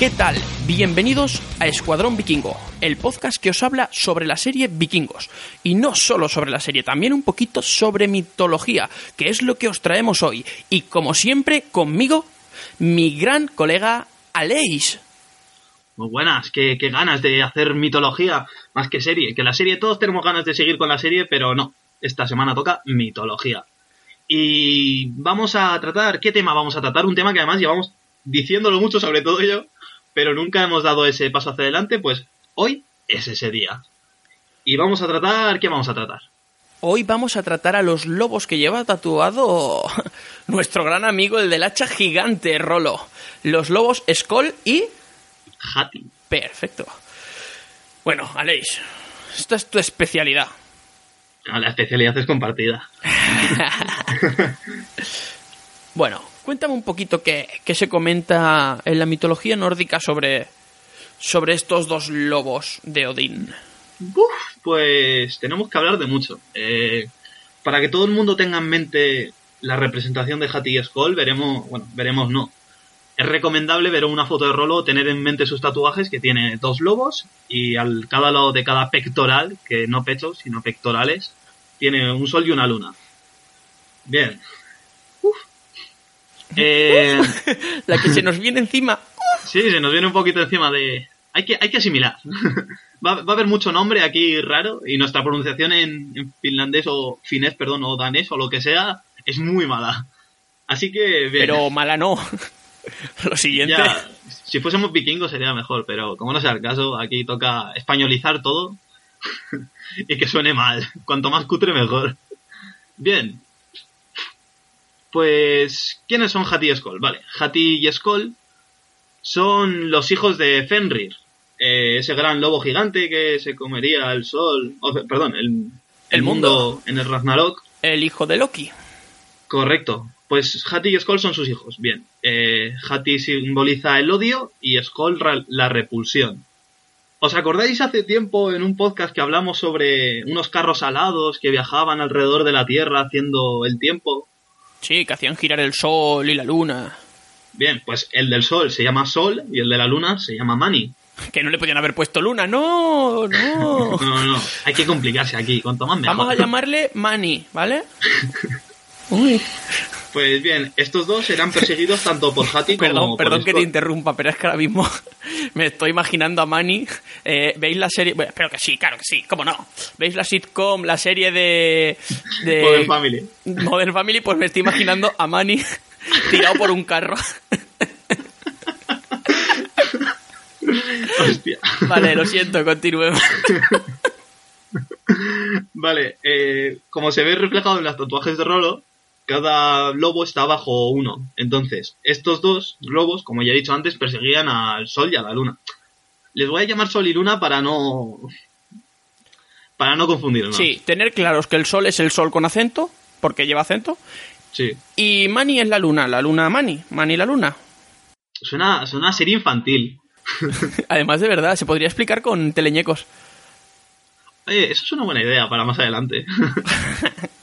¿Qué tal? Bienvenidos a Escuadrón Vikingo, el podcast que os habla sobre la serie Vikingos. Y no solo sobre la serie, también un poquito sobre mitología, que es lo que os traemos hoy. Y como siempre, conmigo, mi gran colega Aleix. Muy buenas, qué, qué ganas de hacer mitología más que serie. Que la serie, todos tenemos ganas de seguir con la serie, pero no. Esta semana toca mitología. Y vamos a tratar, ¿qué tema vamos a tratar? Un tema que además llevamos diciéndolo mucho, sobre todo yo, pero nunca hemos dado ese paso hacia adelante, pues hoy es ese día. Y vamos a tratar, ¿qué vamos a tratar? Hoy vamos a tratar a los lobos que lleva tatuado nuestro gran amigo, el del hacha gigante, Rolo. Los lobos Skoll y... Hati. Perfecto. Bueno, Aleix, esta es tu especialidad. Ah, La especialidad es compartida. Bueno, cuéntame un poquito qué, qué se comenta en la mitología nórdica sobre, sobre estos dos lobos de Odín. Uf, pues tenemos que hablar de mucho. Eh, para que todo el mundo tenga en mente la representación de Hati y Skoll, veremos, bueno, veremos no. Es recomendable ver una foto de Rolo, tener en mente sus tatuajes, que tiene dos lobos, y al cada lado de cada pectoral, que no pechos, sino pectorales, tiene un sol y una luna. Bien. Eh, La que se nos viene encima. Sí, se nos viene un poquito encima de... Hay que, hay que asimilar. va, va a haber mucho nombre aquí raro y nuestra pronunciación en, en finlandés o finés, perdón, o danés o lo que sea es muy mala. Así que... bien. Pero mala no. Lo siguiente. Ya, si fuésemos vikingos sería mejor, pero como no sea el caso, aquí toca españolizar todo y que suene mal. Cuanto más cutre, mejor. Bien. Pues, ¿quiénes son Hati y Skoll? Vale, Hati y Skoll son los hijos de Fenrir, eh, ese gran lobo gigante que se comería el sol, o, perdón, el, el, El mundo. mundo en el Ragnarok. El hijo de Loki. Correcto. Pues Hati y Skoll son sus hijos. Bien. Eh, Hati simboliza el odio y Skoll la repulsión. ¿Os acordáis hace tiempo en un podcast que hablamos sobre unos carros alados que viajaban alrededor de la Tierra haciendo el tiempo? Sí, que hacían girar el sol y la luna. Bien, pues el del Sol se llama Sol y el de la Luna se llama Mani. Que no le podían haber puesto luna. No, no. No, no. Hay que complicarse aquí. Cuanto más mejor. Vamos a llamarle Mani, ¿vale? Uy, Pues bien, estos dos serán perseguidos tanto por Hati como perdón, por perdón que te interrumpa, pero es que ahora mismo me estoy imaginando a Mani. Eh, ¿Veis la serie? Bueno, espero que sí, claro que sí, ¿cómo no? ¿Veis la sitcom, la serie de. de Modern Family. Modern Family? Pues me estoy imaginando a Mani tirado por un carro. Hostia. Vale, lo siento, continuemos. Vale, eh, como se ve reflejado en los tatuajes de Rolo, cada lobo está bajo uno. Entonces, estos dos lobos, como ya he dicho antes, perseguían al Sol y a la Luna. Les voy a llamar Sol y Luna para no... Para no confundirnos. Sí, tener claros que el sol es el sol con acento, porque lleva acento, Sí. y Mani es la luna, la luna Mani, Mani la luna. Suena, suena a serie infantil. Además, de verdad, se podría explicar con teleñecos. Oye, eso es una buena idea para más adelante.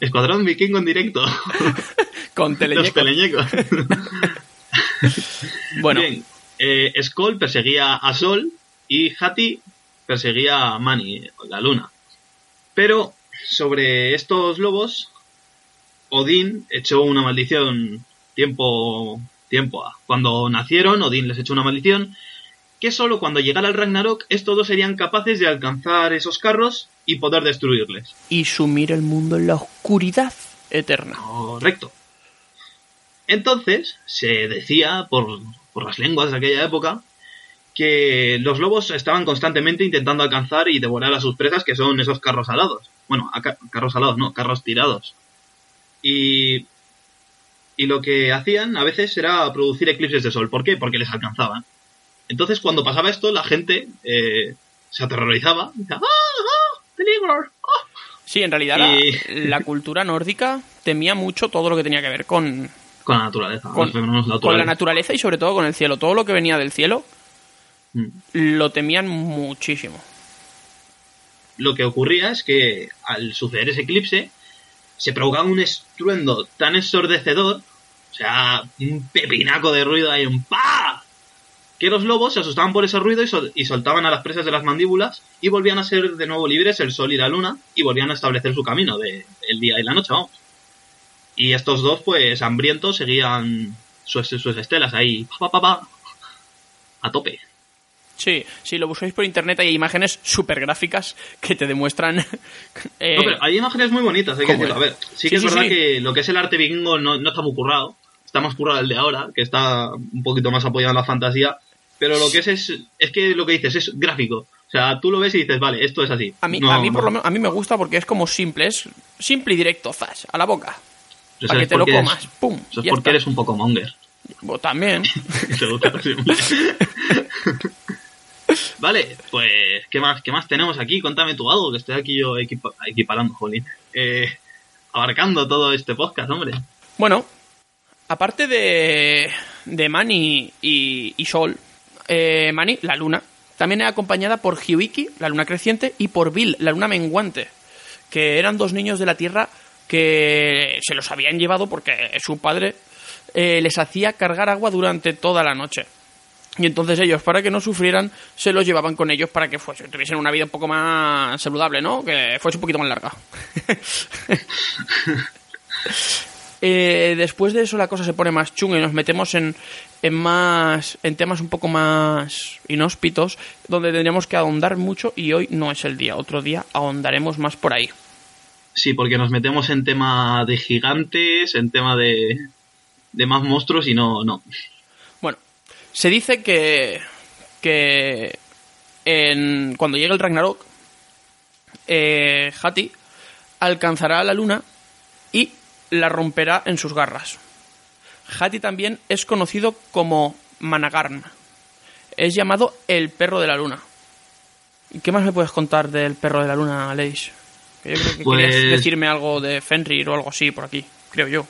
Escuadrón vikingo en directo. Con Los teleñecos. teleñecos. Bueno, Bien, eh, Skoll perseguía a Sol y Hati perseguía a Mani, la luna. Pero sobre estos lobos, Odín echó una maldición tiempo, tiempo a. Cuando nacieron, Odín les echó una maldición que solo cuando llegara el Ragnarok estos dos serían capaces de alcanzar esos carros y poder destruirles. y sumir el mundo en la oscuridad eterna. Correcto. Entonces, se decía por, por las lenguas de aquella época que los lobos estaban constantemente intentando alcanzar y devorar a sus presas, que son esos carros alados. Bueno, ca- carros alados, no, carros tirados. Y, y lo que hacían a veces era producir eclipses de sol. ¿Por qué? Porque les alcanzaban. Entonces, cuando pasaba esto, la gente eh, se aterrorizaba. y decía, ¡Ah, ah! ¡Peligro! ¡Ah! Sí, en realidad la- Y- la, cultura nórdica temía mucho todo lo que tenía que ver con, Con la naturaleza, con, la naturaleza y sobre todo con el cielo. Todo lo que venía del cielo Mm. lo temían muchísimo. lo que ocurría es que al suceder ese eclipse se provocaba un estruendo tan ensordecedor, o sea, un pepinaco de ruido ahí, un pa, que los lobos se asustaban por ese ruido y, sol- y soltaban a las presas de las mandíbulas y volvían a ser de nuevo libres el sol y la luna y volvían a establecer su camino de el día y la noche, vamos. Y estos dos, pues, hambrientos, seguían sus, sus estelas ahí, pa, pa, pa, pa, a tope. Sí, si lo buscáis por internet hay imágenes súper gráficas que te demuestran... eh, No, pero hay imágenes muy bonitas, hay que ¿cómo decirlo. A ver, sí Sí, que es sí, verdad sí. que lo que es el arte vikingo no, no está muy currado. Está más currado el de ahora, que está un poquito más apoyado en la fantasía. Pero lo que es, es, es que lo que dices es gráfico. O sea, tú lo ves y dices, vale, esto es así. a mí, No, a mí por no. lo menos, a mí me gusta porque es como simple, es simple y directo, zas, a la boca. Para que te lo comas, eres- pum, Eso es porque está. eres un poco monger. Bueno, también. Te gusta vale, pues, ¿qué más, ¿qué más tenemos aquí? Contame tú algo, que estoy aquí yo equipa- equiparando, jolín. Eh, abarcando todo este podcast, hombre. Bueno, aparte de, de Mani y, y Sol, eh, Mani, la luna, también es acompañada por Hyuiki, la luna creciente, y por Bill, la luna menguante, que eran dos niños de la Tierra que se los habían llevado porque su padre eh, les hacía cargar agua durante toda la noche. Y entonces ellos, para que no sufrieran, se los llevaban con ellos para que fuese, tuviesen una vida un poco más saludable, ¿no? Que fuese un poquito más larga. Eh, después de eso la cosa se pone más chunga y nos metemos en, en más en temas un poco más inhóspitos donde tendríamos que ahondar mucho y hoy no es el día otro día ahondaremos más por ahí Sí, porque nos metemos en tema de gigantes, en tema de, de más monstruos y no, no. bueno se dice que que en, cuando llegue el Ragnarok eh, Hati alcanzará a la luna y la romperá en sus garras Hati también es conocido como Managarn. Es llamado el perro de la luna. ¿Y qué más me puedes contar del perro de la luna, Leish? Que yo creo que Pues- querías decirme algo de Fenrir o algo así por aquí, creo yo.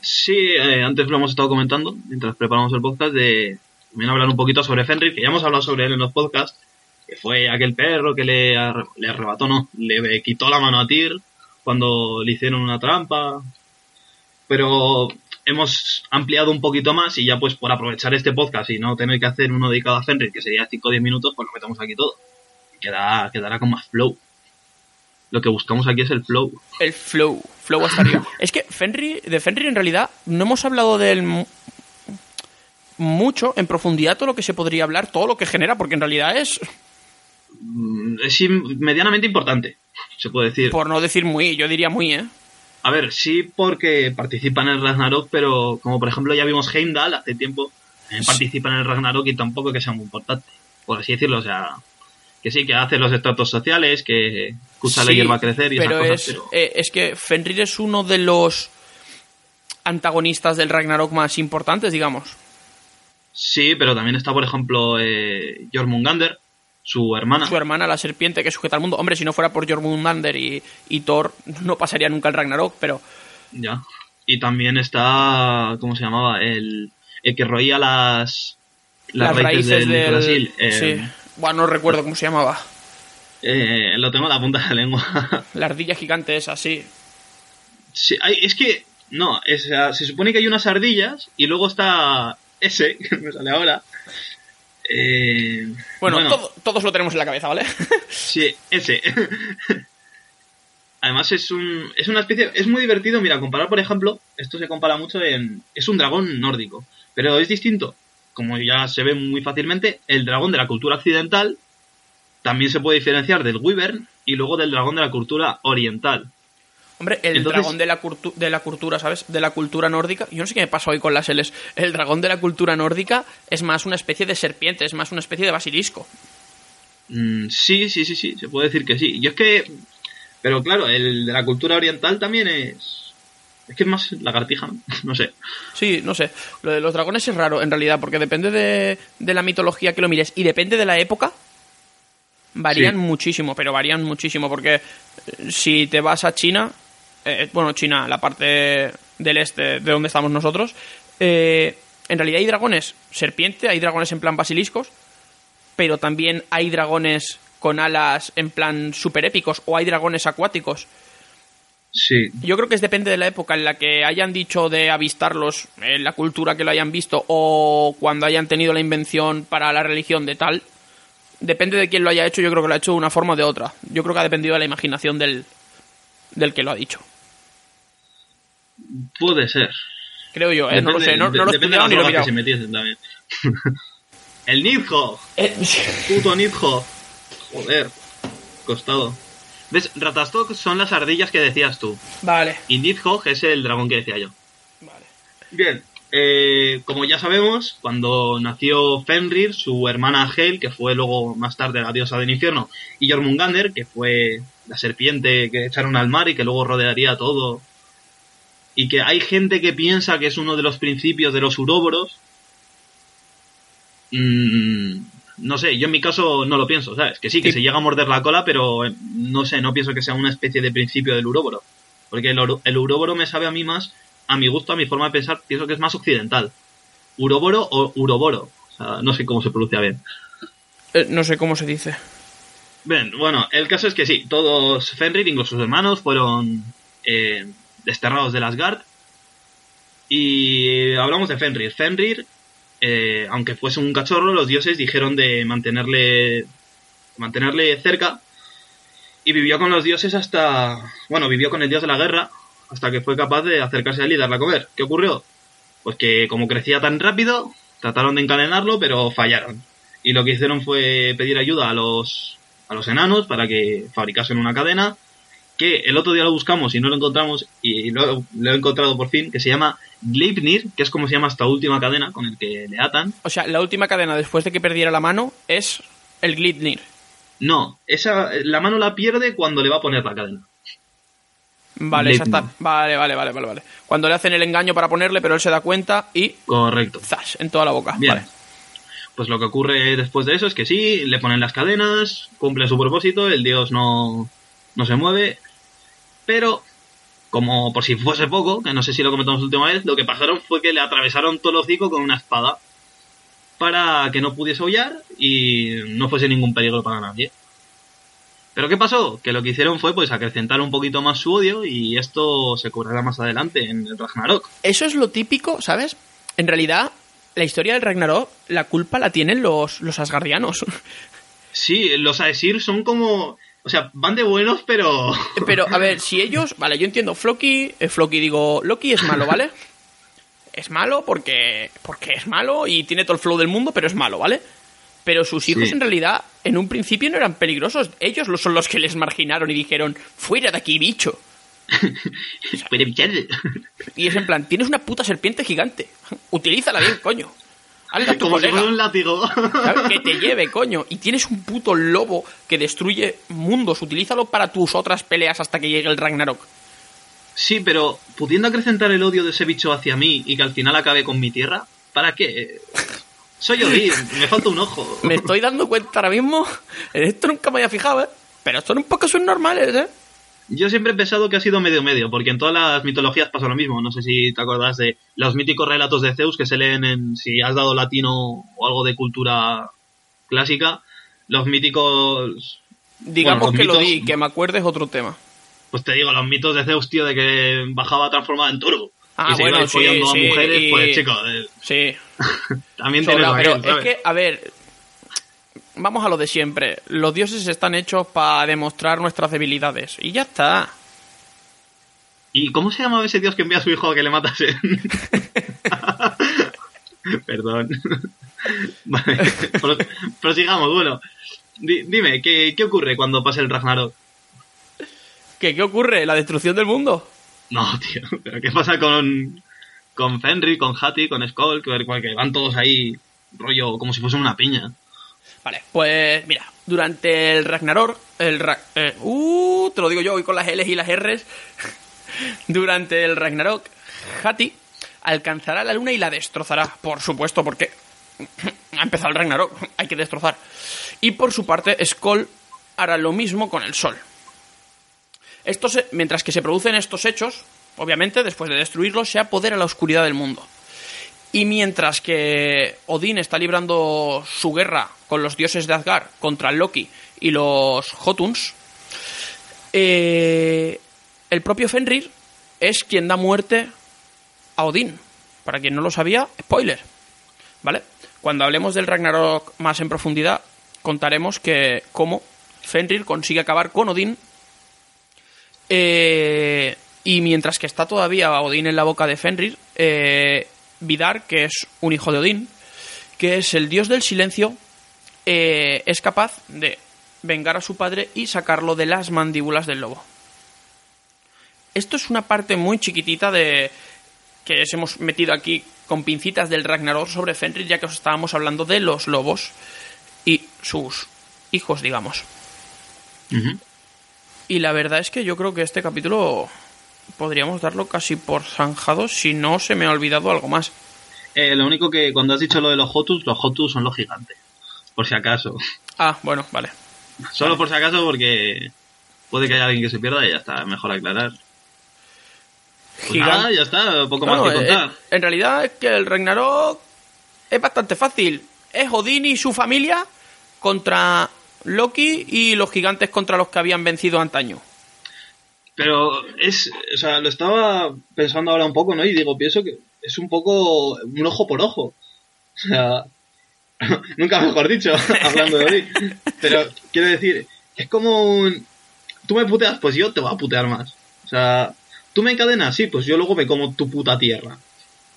Sí, eh, antes lo hemos estado comentando, mientras preparamos el podcast, de también hablar un poquito sobre Fenrir, que ya hemos hablado sobre él en los podcasts, que fue aquel perro que le, arre- le arrebató, no, le quitó la mano a Tyr cuando le hicieron una trampa. Pero hemos ampliado un poquito más y ya pues por aprovechar este podcast y no tener que hacer uno dedicado a Fenrir, que sería 5 o 10 minutos, pues lo metemos aquí todo. Y queda, quedará con más flow. Lo que buscamos aquí es el flow. El flow, flow hasta arriba. Es que Fenrir, de Fenrir en realidad no hemos hablado de él mu- mucho, en profundidad, todo lo que se podría hablar, todo lo que genera, porque en realidad es, Mm, Es medianamente importante, se puede decir. por no decir muy, yo diría muy, ¿eh? A ver, sí porque participa en el Ragnarok, pero como por ejemplo ya vimos Heimdall hace tiempo, eh, participa en el Ragnarok y tampoco que sea muy importante, por así decirlo, o sea, que sí, que hace los estratos sociales, que la Sí, hierba crecer y pero esas cosas, es, pero eh, es que Fenrir es uno de los antagonistas del Ragnarok más importantes, digamos. sí, pero también está por ejemplo eh, Jormungandr, su hermana, Su hermana, la serpiente que sujeta al mundo. Hombre, si no fuera por Jormundander y, y Thor, no pasaría nunca el Ragnarok, pero ya, y también está, ¿cómo se llamaba? El, el que roía las, las, raíces, del, Yggdrasil, eh, Sí. Bueno, no recuerdo cómo se llamaba. eh, lo tengo en la punta de la lengua. La ardilla gigante es así. Sí, hay- es que, no, es, se supone que hay unas ardillas y luego está ese, que me sale ahora. Eh, Bueno, todo- todos lo tenemos en la cabeza, ¿vale? sí, ese. Además es un, es una especie, es muy divertido, mira, comparar por ejemplo, esto se compara mucho en, es un dragón nórdico, pero es distinto, como ya se ve muy fácilmente, el dragón de la cultura occidental también se puede diferenciar del wyvern y luego del dragón de la cultura oriental. Hombre, el Entonces- dragón de la, cultu- de la cultura, ¿sabes? De la cultura nórdica. Yo no sé qué me pasa hoy con las L's. El dragón de la cultura nórdica es más una especie de serpiente, es más una especie de basilisco. Mm, sí, sí, sí, sí, se puede decir que sí. Yo es que. Pero claro, el de la cultura oriental también es. Es que es más lagartija, ¿no? no sé. Sí, no sé. Lo de los dragones es raro, en realidad, porque depende de, de la mitología que lo mires y depende de la época. Varían Sí. muchísimo, pero varían muchísimo, porque eh, si te vas a China, eh, bueno, China, la parte del este de donde estamos nosotros, eh, en realidad hay dragones serpiente, hay dragones en plan basiliscos, pero también hay dragones con alas en plan super épicos o hay dragones acuáticos. Sí. Yo creo que es depende de la época en la que hayan dicho de avistarlos, en la cultura que lo hayan visto, o cuando hayan tenido la invención para la religión de tal. Depende de quién lo haya hecho, yo creo que lo ha hecho de una forma o de otra. Yo creo que ha dependido de la imaginación del, del que lo ha dicho. Puede ser. Creo yo, ¿eh? no lo sé, no, no lo he depende de estudiado las ni lo he drogas mirado. que se metiesen también. el Nidhogg. Eh, Puto Nidhogg. Joder. Costado. ¿Ves? Ratastok son las ardillas que decías tú. vale, Y Nidhogg es el dragón que decía yo. vale. Bien. eh, como ya sabemos, cuando nació Fenrir, su hermana Hel, que fue luego más tarde la diosa del infierno, y Jormungandr, que fue la serpiente que echaron al mar y que luego rodearía todo. Y que hay gente que piensa que es uno de los principios de los uróboros. Mm, no sé, yo en mi caso no lo pienso, ¿sabes? Que sí, que Sí. se llega a morder la cola, pero eh, no sé, no pienso que sea una especie de principio del uróboro. Porque el, el uróboro me sabe a mí más, a mi gusto, a mi forma de pensar, pienso que es más occidental. Uróboro o uroboro. O sea, no sé cómo se pronuncia bien. Eh, no sé cómo se dice. Bien, bueno, el caso es que sí, todos Fenrir, incluso sus hermanos, fueron eh, desterrados del Asgard. Y hablamos de Fenrir. Fenrir, eh, aunque fuese un cachorro, los dioses dijeron de mantenerle, mantenerle cerca. Y vivió con los dioses hasta... Bueno, vivió con el dios de la guerra hasta que fue capaz de acercarse a él y darle a comer. ¿Qué ocurrió? Pues que como crecía tan rápido, trataron de encadenarlo, pero fallaron. Y lo que hicieron fue pedir ayuda a los, a los enanos para que fabricasen una cadena. Que el otro día lo buscamos y no lo encontramos. Y lo, lo he encontrado por fin. Que se llama Gleipnir, que es como se llama esta última cadena con el que le atan. O sea, la última cadena después de que perdiera la mano es el Glitnir. No, esa, la mano la pierde cuando le va a poner la cadena. Vale, está- Vale, vale, vale, vale, vale. Cuando le hacen el engaño para ponerle, pero él se da cuenta y Correcto. zas, en toda la boca. Bien. Vale. Pues lo que ocurre después de eso es que sí, le ponen las cadenas, cumple su propósito, el dios no, no se mueve, pero como por si fuese poco, que no sé si lo comentamos la última vez, lo que pasaron fue que le atravesaron todo el hocico con una espada para que no pudiese aullar y no fuese ningún peligro para nadie. Pero ¿qué pasó? Que lo que hicieron fue pues acrecentar un poquito más su odio y esto se cobrará más adelante en el Ragnarok. Eso es lo típico, ¿sabes? En realidad, la historia del Ragnarok, la culpa la tienen los, los asgardianos. Sí, los Aesir son como... O sea, van de buenos, pero... Pero, a ver, si ellos. Vale, yo entiendo, Floki. eh, Floki, digo, Loki es malo, ¿vale? Es malo porque. Porque es malo y tiene todo el flow del mundo, pero es malo, ¿vale? Pero sus hijos Sí. en realidad, en un principio no eran peligrosos. Ellos lo- son los que les marginaron y dijeron, fuera de aquí, bicho. Y es en plan, tienes una puta serpiente gigante. Utilízala bien, coño. Hazla a tu Como colega. un látigo. ¿sabes? Que te lleve, coño. Y tienes un puto lobo que destruye mundos. Utilízalo para tus otras peleas hasta que llegue el Ragnarok. Sí, pero pudiendo acrecentar el odio de ese bicho hacia mí y que al final acabe con mi tierra, ¿para qué? Soy Odín, me falta un ojo. Me estoy dando cuenta ahora mismo. En esto nunca me había fijado, ¿eh? Pero estos un poco son normales, ¿eh? Yo siempre he pensado que ha sido medio medio, porque en todas las mitologías pasa lo mismo. No sé si te acuerdas de los míticos relatos de Zeus que se leen en, si has dado latino o algo de cultura clásica, los míticos, Digamos Bueno, los que lo di, que me acuerdes es otro tema. pues te digo, los mitos de Zeus, tío, de que bajaba transformado en toro. Ah, y se bueno, iba sí, a mujeres, y- pues chico, eh, Sí. también tienes pero es que, a ver. Vamos a lo de siempre. Los dioses están hechos para demostrar nuestras debilidades. Y ya está. ¿Y cómo se llamaba ese dios que envía a su hijo a que le matasen? Perdón. vale, pro- prosigamos, bueno. Di- dime, ¿qué, ¿qué ocurre cuando pasa el Ragnarok? ¿Qué, ¿Qué ocurre? ¿La destrucción del mundo? No, tío, pero ¿qué pasa con, con Fenry, con Hattie, con Skull? Que, que van todos ahí, rollo, como si fuesen una piña. Vale, pues mira, durante el Ragnarok, el Ra- eh, uh, te lo digo yo hoy con las L's y las R's. durante el Ragnarok, Hati alcanzará la luna y la destrozará, por supuesto, porque ha empezado el Ragnarok, hay que destrozar. Y por su parte, Skoll hará lo mismo con el sol. Esto mientras que se producen estos hechos, obviamente, después de destruirlos, se apodera la oscuridad del mundo. Y mientras que Odín está librando su guerra con los dioses de Asgard contra Loki y los Jotuns, eh, el propio Fenrir es quien da muerte a Odín. Para quien no lo sabía, spoiler. ¿Vale? Cuando hablemos del Ragnarok más en profundidad, contaremos que cómo Fenrir consigue acabar con Odín. eh, y mientras que está todavía Odín en la boca de Fenrir, eh, Vidar, que es un hijo de Odín, que es el dios del silencio, eh, es capaz de vengar a su padre y sacarlo de las mandíbulas del lobo. Esto es una parte muy chiquitita de que os hemos metido aquí con pincitas del Ragnarok sobre Fenrir, ya que os estábamos hablando de los lobos y sus hijos, digamos. Y la verdad es que yo creo que este capítulo podríamos darlo casi por zanjado si no se me ha olvidado algo más. Eh, lo único que cuando has dicho lo de los Jotus, los Jotus son los gigantes. Por si acaso. Ah, bueno, vale. Solo por si acaso porque puede que haya alguien que se pierda y ya está, mejor aclarar. Pues nada, ya está, poco más que eh, contar. en realidad es que el Ragnarok es bastante fácil. Es Odín y su familia contra Loki y los gigantes contra los que habían vencido antaño. Pero es, o sea, lo estaba pensando ahora un poco, ¿no? Y digo, pienso que es un poco un ojo por ojo. O sea, nunca mejor dicho, hablando de Odín. Pero quiero decir, es como un... Tú me puteas, pues yo te voy a putear más. O sea, tú me encadenas, sí, pues yo luego me como tu puta tierra.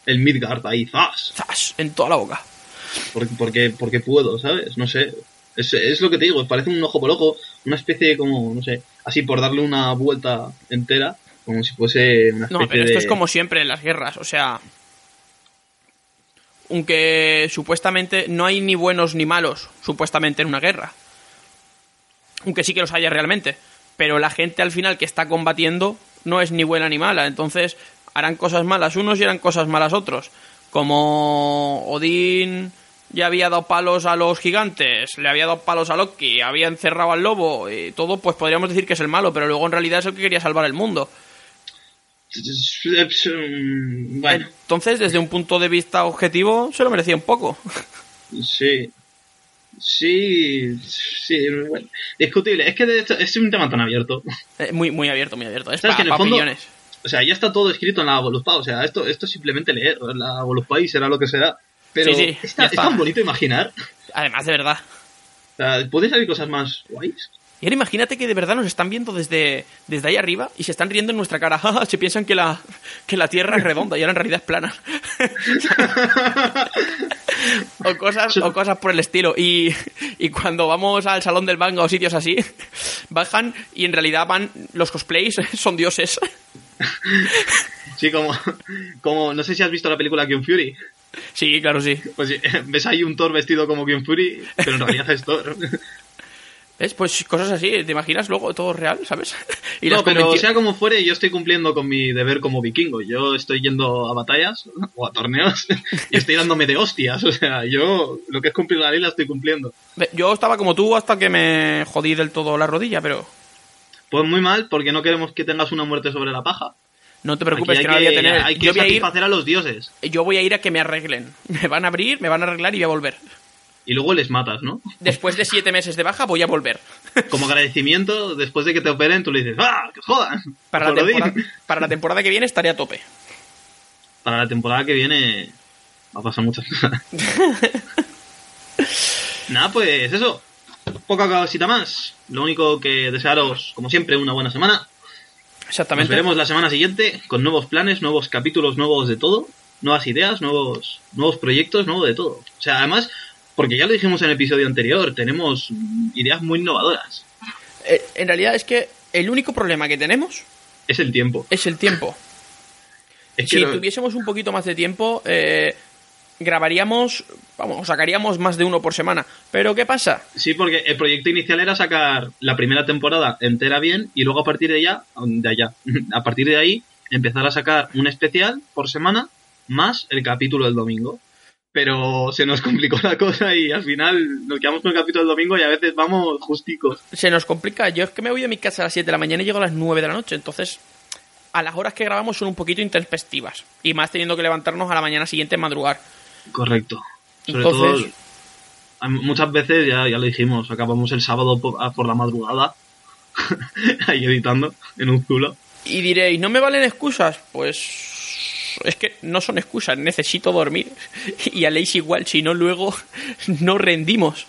El Midgard ahí, ¡zas! ¡Zas! En toda la boca. Porque, porque, porque puedo, ¿sabes? No sé. Es, es lo que te digo, parece un ojo por ojo, una especie de como, no sé, así por darle una vuelta entera, como si fuese una especie No, pero esto de... es como siempre en las guerras, o sea... Aunque supuestamente no hay ni buenos ni malos, supuestamente en una guerra. Aunque sí que los haya realmente. Pero la gente al final que está combatiendo no es ni buena ni mala. Entonces harán cosas malas unos y harán cosas malas otros. Como Odín ya había dado palos a los gigantes, le había dado palos a Loki, había encerrado al lobo y todo, pues podríamos decir que es el malo, pero luego en realidad es el que quería salvar el mundo. Bueno, Entonces, desde un punto de vista objetivo, se lo merecía un poco. sí. Sí, sí, bueno, discutible. Es que de hecho es un tema tan abierto. Eh, muy, muy abierto, muy abierto. Es ¿Sabes para que en el fondo- opiniones. O sea, ya está todo escrito en la Volupá. O sea, esto, esto es simplemente leer. La Volupá y será lo que será. Pero Sí, sí, está- es tan bonito imaginar. Además, de verdad. O sea, ¿puede salir cosas más guays? Y ahora imagínate que de verdad nos están viendo desde, desde ahí arriba y se están riendo en nuestra cara. Ja, se piensan que la, que la Tierra es redonda y ahora en realidad es plana. o, cosas, o cosas por el estilo. Y, y cuando vamos al salón del manga o sitios así, bajan y en realidad van los cosplays, son dioses. Sí, como, como, no sé si has visto la película Kung Fury. Sí, claro, sí. Pues sí, ves ahí un Thor vestido como Kung Fury, pero en realidad es Thor. ¿Ves? Pues cosas así, ¿te imaginas luego todo real, sabes? Y no, pero sea como fuere, yo estoy cumpliendo con mi deber como vikingo. Yo estoy yendo a batallas o a torneos y estoy dándome de hostias. O sea, yo lo que es cumplir la ley la estoy cumpliendo. Yo estaba como tú hasta que me jodí del todo la rodilla, pero Pues muy mal, porque no queremos que tengas una muerte sobre la paja. No te preocupes que no voy a tener. hay que yo, voy a ir, satisfacer a los dioses. yo voy a ir a que me arreglen. Me van a abrir, me van a arreglar y voy a volver. Y luego les matas, ¿no? Después de siete meses de baja voy a volver. Como agradecimiento, después de que te operen, tú le dices, ¡ah! ¡Que jodan! Para la, Por Odín". temporada, para la temporada que viene estaré a tope. Para la temporada que viene va a pasar muchas cosas. Nada, pues eso. Poca cosita más. Lo único que desearos, como siempre, una buena semana. Nos Exactamente. veremos la semana siguiente con nuevos planes, nuevos capítulos, nuevos de todo, nuevas ideas, nuevos, nuevos proyectos, nuevo de todo. O sea, además, porque ya lo dijimos en el episodio anterior, tenemos ideas muy innovadoras. Eh, en realidad es que el único problema que tenemos Es el tiempo. es el tiempo. Es que si tuviésemos un poquito más de tiempo, eh, grabaríamos, vamos, sacaríamos más de uno por semana. Pero ¿qué pasa? Sí, porque el proyecto inicial era sacar la primera temporada entera bien y luego a partir de allá, de allá, a partir de ahí, empezar a sacar un especial por semana más el capítulo del domingo. Pero se nos complicó la cosa y al final nos quedamos con el capítulo del domingo y a veces vamos justicos. Se nos complica. Yo es que me voy de mi casa a las 7 de la mañana y llego a las 9 de la noche. Entonces, a las horas que grabamos son un poquito intempestivas. Y más teniendo que levantarnos a la mañana siguiente a madrugar. Correcto. Sobre Entonces- todo, muchas veces, ya, ya lo dijimos, acabamos el sábado por, la madrugada, ahí editando en un zulo. Y diréis, ¿no me valen excusas? Pues es que no son excusas, necesito dormir. Y a Leis igual, si no luego no rendimos.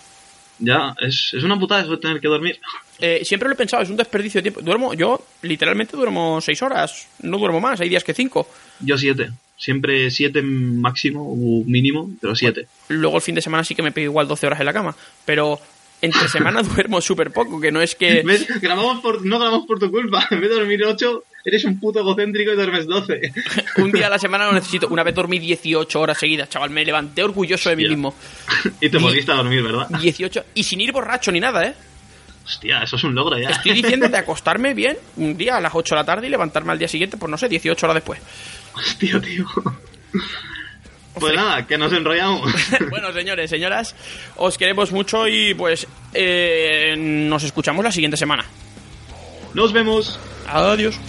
Ya, es, es una putada eso de tener que dormir. Eh, siempre lo he pensado, es un desperdicio de tiempo. Duermo, yo literalmente duermo seis horas, no duermo más, hay días que cinco. Yo siete. Siempre siete máximo o mínimo, pero siete. Luego el fin de semana sí que me pego igual 12 horas en la cama. Pero entre semana duermo súper poco, que no es que... ¿Ves? Grabamos por, no grabamos por tu culpa. En vez de dormir ocho, eres un puto egocéntrico y duermes doce. Un día a la semana lo necesito. Una vez dormí 18 horas seguidas, chaval. Me levanté orgulloso de mí Hostia. mismo. y te volviste a dormir, ¿verdad? 18. Y sin ir borracho ni nada, ¿eh? Hostia, eso es un logro ya. Estoy diciendo de acostarme bien un día a las 8 de la tarde y levantarme al día siguiente, pues no sé, 18 horas después. Hostia, tío. Pues nada, que nos enrollamos. bueno, señores, señoras, os queremos mucho y pues eh, nos escuchamos la siguiente semana. Nos vemos. Adiós.